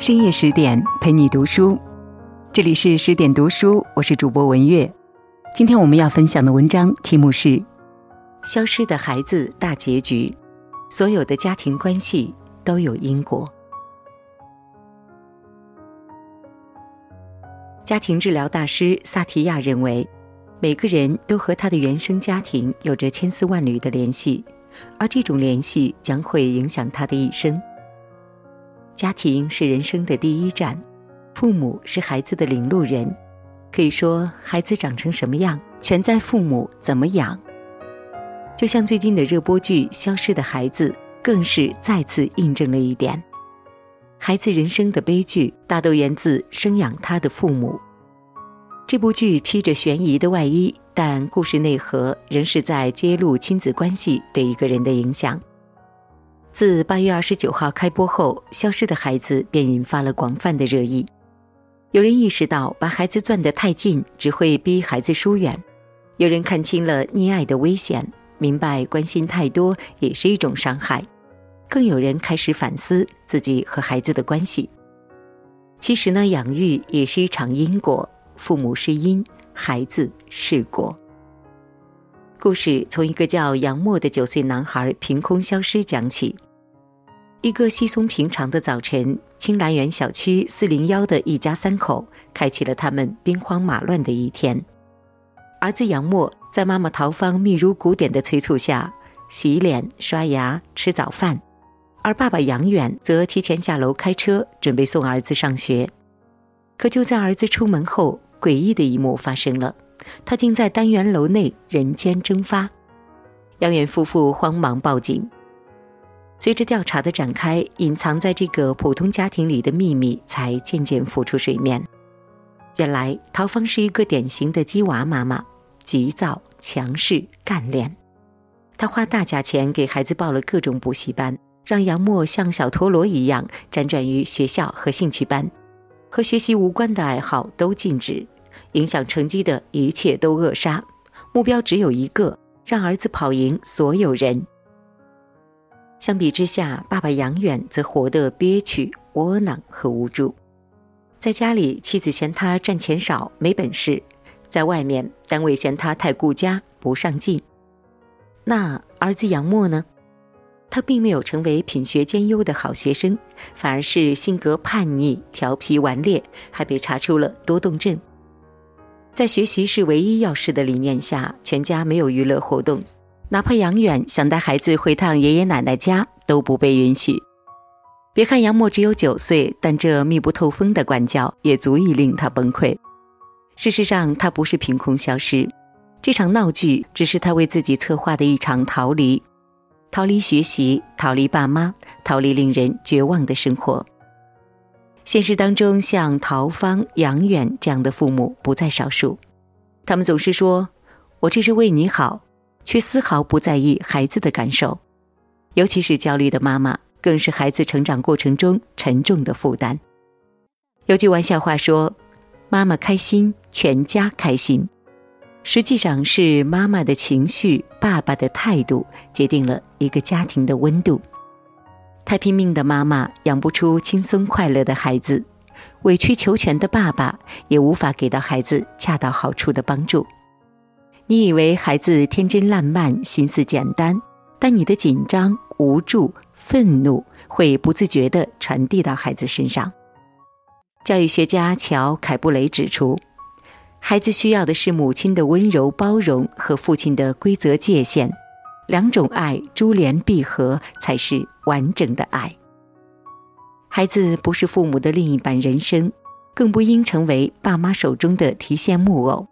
深夜十点陪你读书，这里是十点读书，我是主播文月。今天我们要分享的文章题目是《消失的孩子大结局》，所有的家庭关系都有因果。家庭治疗大师萨提亚认为，每个人都和他的原生家庭有着千丝万缕的联系，而这种联系将会影响他的一生。家庭是人生的第一站，父母是孩子的领路人。可以说，孩子长成什么样，全在父母怎么养。就像最近的热播剧《消失的孩子》，更是再次印证了一点：孩子人生的悲剧，大都源自生养他的父母。这部剧披着悬疑的外衣，但故事内核仍是在揭露亲子关系对一个人的影响。自八月二十九号开播后，《消失的孩子》便引发了广泛的热议。有人意识到把孩子攥得太近只会逼孩子疏远；有人看清了溺爱的危险，明白关心太多也是一种伤害；更有人开始反思自己和孩子的关系。其实呢，养育也是一场因果，父母是因，孩子是果。故事从一个叫杨默的九岁男孩凭空消失讲起。一个稀松平常的早晨，青兰园小区四零幺的一家三口开启了他们兵荒马乱的一天。儿子杨默在妈妈陶芳密如鼓点的催促下，洗脸、刷牙、吃早饭，而爸爸杨远则提前下楼开车，准备送儿子上学。可就在儿子出门后，诡异的一幕发生了，他竟在单元楼内人间蒸发。杨远夫妇慌忙报警。随着调查的展开，隐藏在这个普通家庭里的秘密才渐渐浮出水面。原来，陶芳是一个典型的鸡娃妈妈，急躁、强势、干练。她花大价钱给孩子报了各种补习班，让杨默像小陀螺一样辗转于学校和兴趣班，和学习无关的爱好都禁止，影响成绩的一切都扼杀，目标只有一个：让儿子跑赢所有人。相比之下，爸爸杨远则活得憋屈、窝囊和无助。在家里，妻子嫌他赚钱少、没本事；在外面，单位嫌他太顾家、不上进。那儿子杨默呢？他并没有成为品学兼优的好学生，反而是性格叛逆、调皮顽劣，还被查出了多动症。在学习是唯一要事的理念下，全家没有娱乐活动。哪怕杨远想带孩子回趟爷爷奶奶家，都不被允许。别看杨默只有九岁，但这密不透风的管教也足以令他崩溃。事实上，他不是凭空消失，这场闹剧只是他为自己策划的一场逃离，逃离学习，逃离爸妈，逃离令人绝望的生活。现实当中，像陶芳、杨远这样的父母不在少数，他们总是说：“我这是为你好。”却丝毫不在意孩子的感受，尤其是焦虑的妈妈，更是孩子成长过程中沉重的负担。有句玩笑话说：“妈妈开心，全家开心。”实际上是妈妈的情绪、爸爸的态度决定了一个家庭的温度。太拼命的妈妈养不出轻松快乐的孩子，委曲求全的爸爸也无法给到孩子恰到好处的帮助。你以为孩子天真烂漫、心思简单，但你的紧张、无助、愤怒会不自觉地传递到孩子身上。教育学家乔·凯布雷指出，孩子需要的是母亲的温柔包容和父亲的规则界限，两种爱珠联璧合才是完整的爱。孩子不是父母的另一半人生，更不应成为爸妈手中的提线木偶。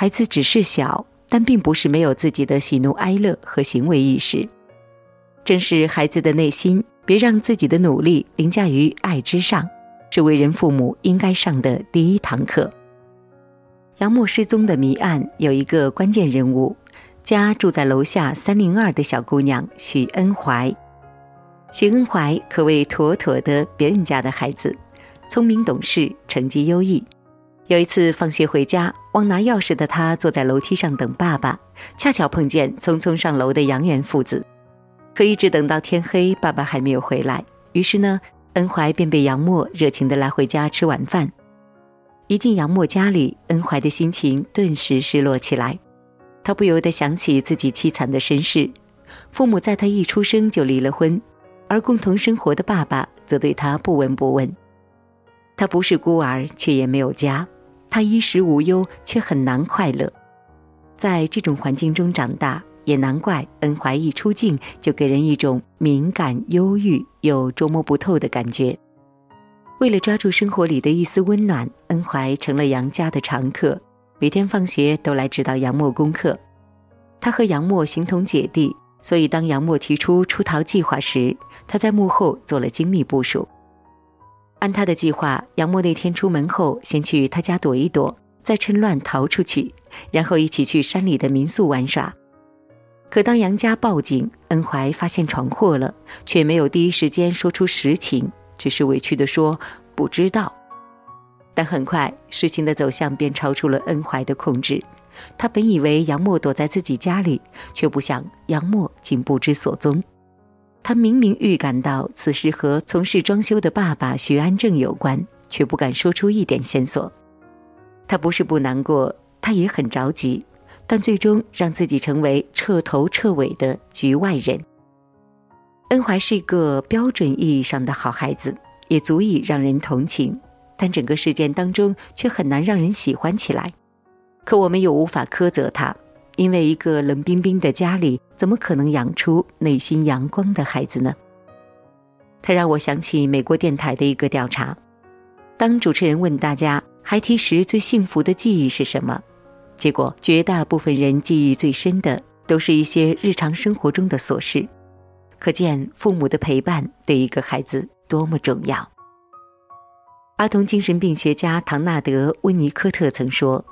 孩子只是小，但并不是没有自己的喜怒哀乐和行为意识。正是孩子的内心，别让自己的努力凌驾于爱之上，是为人父母应该上的第一堂课。杨默失踪的谜案有一个关键人物，家住在楼下三零二的小姑娘许恩怀。许恩怀可谓妥妥的别人家的孩子，聪明懂事，成绩优异。有一次放学回家，忘拿钥匙的他坐在楼梯上等爸爸，恰巧碰见匆匆上楼的杨元父子。可一直等到天黑，爸爸还没有回来。于是呢，恩怀便被杨默热情地拉回家吃晚饭。一进杨默家里，恩怀的心情顿时失落起来。他不由得想起自己凄惨的身世：父母在他一出生就离了婚，而共同生活的爸爸则对他不闻不问。他不是孤儿，却也没有家；他衣食无忧，却很难快乐。在这种环境中长大。也难怪恩怀一出镜就给人一种敏感、忧郁又捉摸不透的感觉。为了抓住生活里的一丝温暖，恩怀成了杨家的常客，每天放学都来指导杨默功课。他和杨默形同姐弟，所以当杨默提出出逃计划时，他在幕后做了精密部署。按他的计划，杨默那天出门后，先去他家躲一躲，再趁乱逃出去，然后一起去山里的民宿玩耍。可当杨家报警，恩怀发现闯祸了，却没有第一时间说出实情，只是委屈地说不知道。但很快，事情的走向便超出了恩怀的控制。他本以为杨默躲在自己家里，却不想杨默竟不知所踪。他明明预感到此事和从事装修的爸爸徐安正有关，却不敢说出一点线索。他不是不难过，他也很着急。但最终让自己成为彻头彻尾的局外人。恩怀是一个标准意义上的好孩子，也足以让人同情，但整个事件当中却很难让人喜欢起来。可我们又无法苛责他，因为一个冷冰冰的家里，怎么可能养出内心阳光的孩子呢？他让我想起美国电台的一个调查：当主持人问大家孩提时最幸福的记忆是什么？结果，绝大部分人记忆最深的都是一些日常生活中的琐事，可见父母的陪伴对一个孩子多么重要。儿童精神病学家唐纳德·温尼科特曾说：“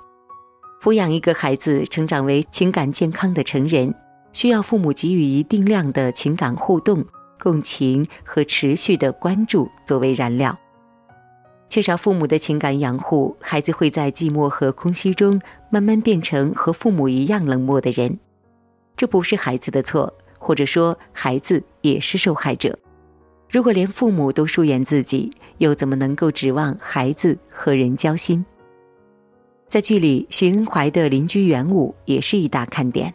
抚养一个孩子成长为情感健康的成人，需要父母给予一定量的情感互动、共情和持续的关注作为燃料。”缺少父母的情感养护，孩子会在寂寞和空虚中慢慢变成和父母一样冷漠的人。这不是孩子的错，或者说孩子也是受害者。如果连父母都疏远自己，又怎么能够指望孩子和人交心？在剧里，徐恩怀的邻居元武也是一大看点。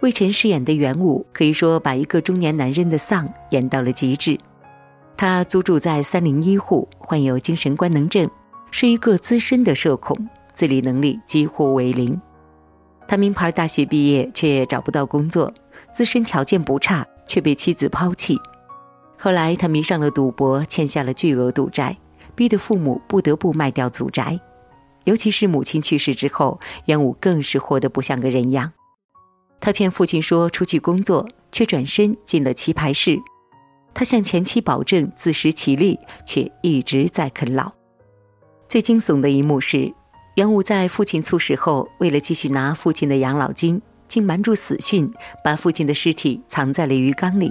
魏晨饰演的元武，可以说把一个中年男人的丧演到了极致。他租住在三零一户，患有精神官能症，是一个资深的社恐，自理能力几乎为零。他名牌大学毕业，却找不到工作，自身条件不差，却被妻子抛弃。后来他迷上了赌博，欠下了巨额赌债，逼得父母不得不卖掉祖宅。尤其是母亲去世之后，元武更是活得不像个人样。他骗父亲说出去工作，却转身进了棋牌室。他向前妻保证自食其力，却一直在啃老。最惊悚的一幕是，元武在父亲猝死后，为了继续拿父亲的养老金，竟瞒住死讯，把父亲的尸体藏在了鱼缸里。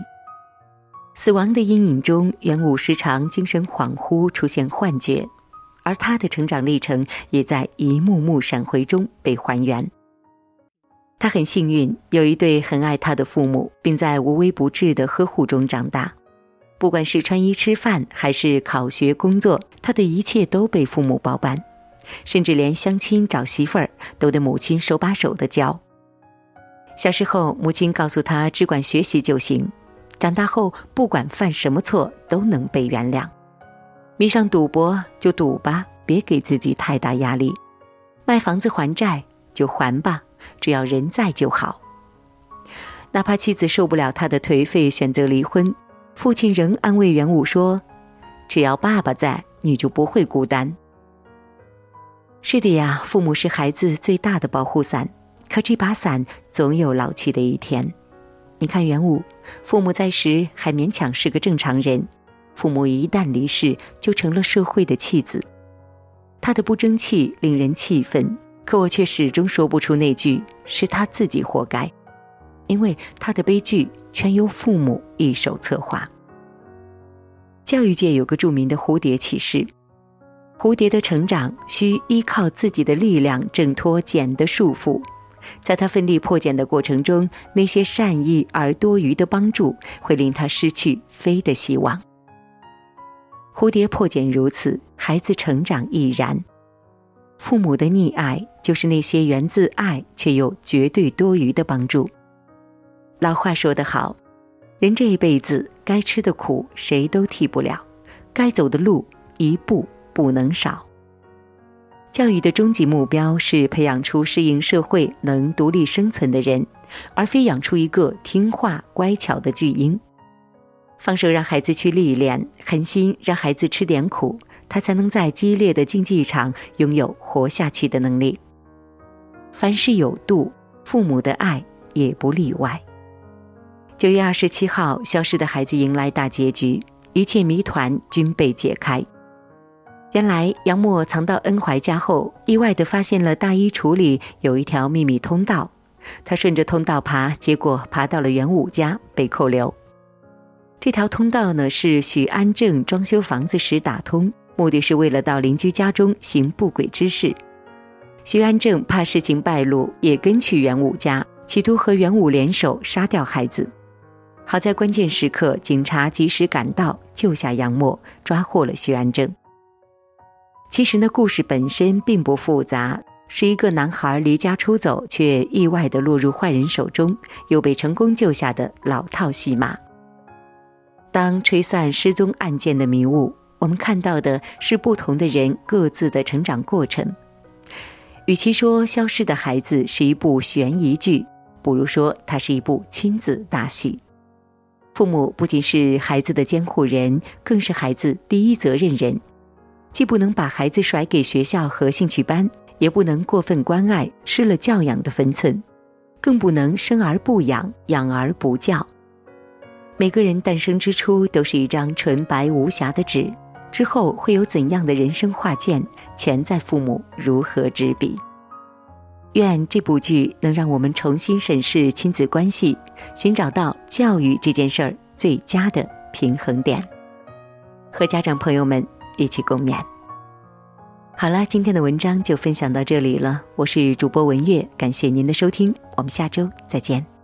死亡的阴影中，元武时常精神恍惚，出现幻觉，而他的成长历程也在一幕幕闪回中被还原。他很幸运，有一对很爱他的父母，并在无微不至的呵护中长大。不管是穿衣吃饭还是考学工作，他的一切都被父母包办，甚至连相亲找媳妇儿都得母亲手把手的教。小时候，母亲告诉他只管学习就行，长大后不管犯什么错都能被原谅。迷上赌博就赌吧，别给自己太大压力；卖房子还债就还吧，只要人在就好。哪怕妻子受不了他的颓废，选择离婚。父亲仍安慰元武说：“只要爸爸在，你就不会孤单。”是的呀，父母是孩子最大的保护伞，可这把伞总有老去的一天。你看元武，父母在时还勉强是个正常人，父母一旦离世，就成了社会的弃子。他的不争气令人气愤，可我却始终说不出那句是他自己活该，因为他的悲剧。全由父母一手策划。教育界有个著名的蝴蝶启示：蝴蝶的成长需依靠自己的力量挣脱茧的束缚，在他奋力破茧的过程中，那些善意而多余的帮助会令他失去飞的希望。蝴蝶破茧如此，孩子成长亦然。父母的溺爱，就是那些源自爱却又绝对多余的帮助。老话说得好，人这一辈子该吃的苦谁都替不了，该走的路一步不能少。教育的终极目标是培养出适应社会、能独立生存的人，而非养出一个听话乖巧的巨婴。放手让孩子去历练，狠心让孩子吃点苦，他才能在激烈的竞技场拥有活下去的能力。凡事有度，父母的爱也不例外。九月二十七号，消失的孩子迎来大结局，一切谜团均被解开。原来杨默藏到恩怀家后，意外地发现了大衣橱里有一条秘密通道。他顺着通道爬，结果爬到了元武家，被扣留。这条通道呢，是许安正装修房子时打通，目的是为了到邻居家中行不轨之事。许安正怕事情败露，也跟去元武家，企图和元武联手杀掉孩子。好在关键时刻，警察及时赶到，救下杨默，抓获了许安正。其实呢，故事本身并不复杂，是一个男孩离家出走，却意外的落入坏人手中，又被成功救下的老套戏码。当吹散失踪案件的迷雾，我们看到的是不同的人各自的成长过程。与其说《消失的孩子》是一部悬疑剧，不如说它是一部亲子大戏。父母不仅是孩子的监护人，更是孩子第一责任人。既不能把孩子甩给学校和兴趣班，也不能过分关爱，失了教养的分寸，更不能生而不养，养而不教。每个人诞生之初都是一张纯白无瑕的纸，之后会有怎样的人生画卷，全在父母如何执笔。愿这部剧能让我们重新审视亲子关系，寻找到教育这件事儿最佳的平衡点，和家长朋友们。一起共勉。好了，今天的文章就分享到这里了。我是主播文月，感谢您的收听，我们下周再见。